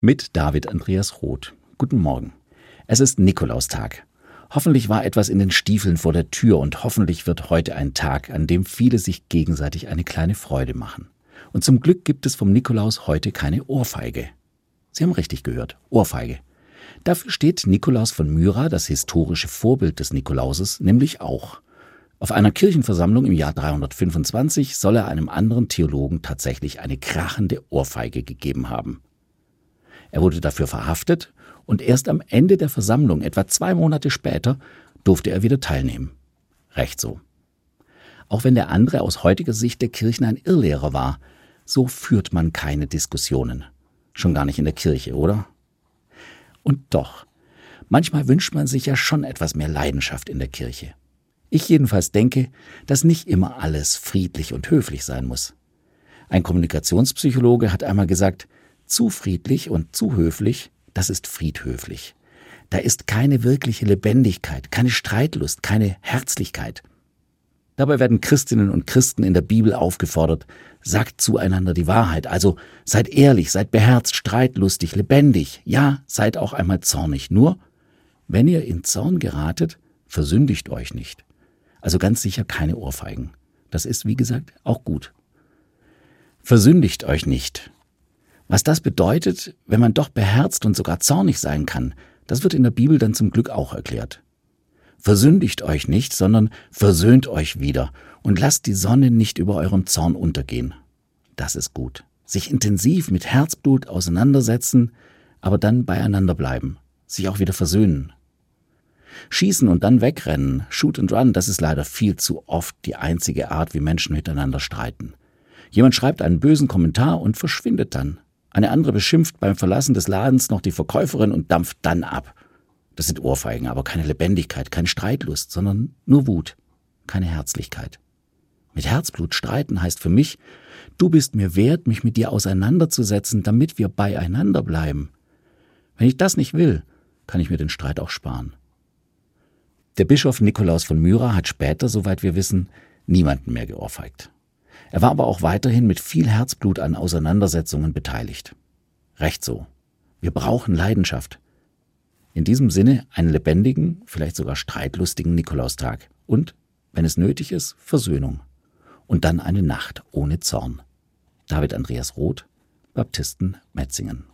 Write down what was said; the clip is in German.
mit David Andreas Roth. Guten Morgen. Es ist Nikolaustag. Hoffentlich war etwas in den Stiefeln vor der Tür und hoffentlich wird heute ein Tag, an dem viele sich gegenseitig eine kleine Freude machen. Und zum Glück gibt es vom Nikolaus heute keine Ohrfeige. Sie haben richtig gehört, Ohrfeige. Dafür steht Nikolaus von Myra, das historische Vorbild des Nikolauses, nämlich auch. Auf einer Kirchenversammlung im Jahr 325 soll er einem anderen Theologen tatsächlich eine krachende Ohrfeige gegeben haben. Er wurde dafür verhaftet und erst am Ende der Versammlung, etwa zwei Monate später, durfte er wieder teilnehmen. Recht so. Auch wenn der andere aus heutiger Sicht der Kirchen ein Irrlehrer war, so führt man keine Diskussionen. Schon gar nicht in der Kirche, oder? Und doch, manchmal wünscht man sich ja schon etwas mehr Leidenschaft in der Kirche. Ich jedenfalls denke, dass nicht immer alles friedlich und höflich sein muss. Ein Kommunikationspsychologe hat einmal gesagt, zu friedlich und zu höflich, das ist friedhöflich. Da ist keine wirkliche Lebendigkeit, keine Streitlust, keine Herzlichkeit. Dabei werden Christinnen und Christen in der Bibel aufgefordert, sagt zueinander die Wahrheit, also seid ehrlich, seid beherzt, streitlustig, lebendig, ja, seid auch einmal zornig. Nur, wenn ihr in Zorn geratet, versündigt euch nicht. Also ganz sicher keine Ohrfeigen. Das ist, wie gesagt, auch gut. Versündigt euch nicht. Was das bedeutet, wenn man doch beherzt und sogar zornig sein kann, das wird in der Bibel dann zum Glück auch erklärt. Versündigt euch nicht, sondern versöhnt euch wieder und lasst die Sonne nicht über eurem Zorn untergehen. Das ist gut. Sich intensiv mit Herzblut auseinandersetzen, aber dann beieinander bleiben, sich auch wieder versöhnen. Schießen und dann wegrennen, shoot and run, das ist leider viel zu oft die einzige Art, wie Menschen miteinander streiten. Jemand schreibt einen bösen Kommentar und verschwindet dann. Eine andere beschimpft beim Verlassen des Ladens noch die Verkäuferin und dampft dann ab. Das sind Ohrfeigen, aber keine Lebendigkeit, keine Streitlust, sondern nur Wut, keine Herzlichkeit. Mit Herzblut streiten heißt für mich, du bist mir wert, mich mit dir auseinanderzusetzen, damit wir beieinander bleiben. Wenn ich das nicht will, kann ich mir den Streit auch sparen. Der Bischof Nikolaus von Myra hat später, soweit wir wissen, niemanden mehr geohrfeigt. Er war aber auch weiterhin mit viel Herzblut an Auseinandersetzungen beteiligt. Recht so. Wir brauchen Leidenschaft. In diesem Sinne einen lebendigen, vielleicht sogar streitlustigen Nikolaustag und, wenn es nötig ist, Versöhnung. Und dann eine Nacht ohne Zorn. David Andreas Roth, Baptisten Metzingen.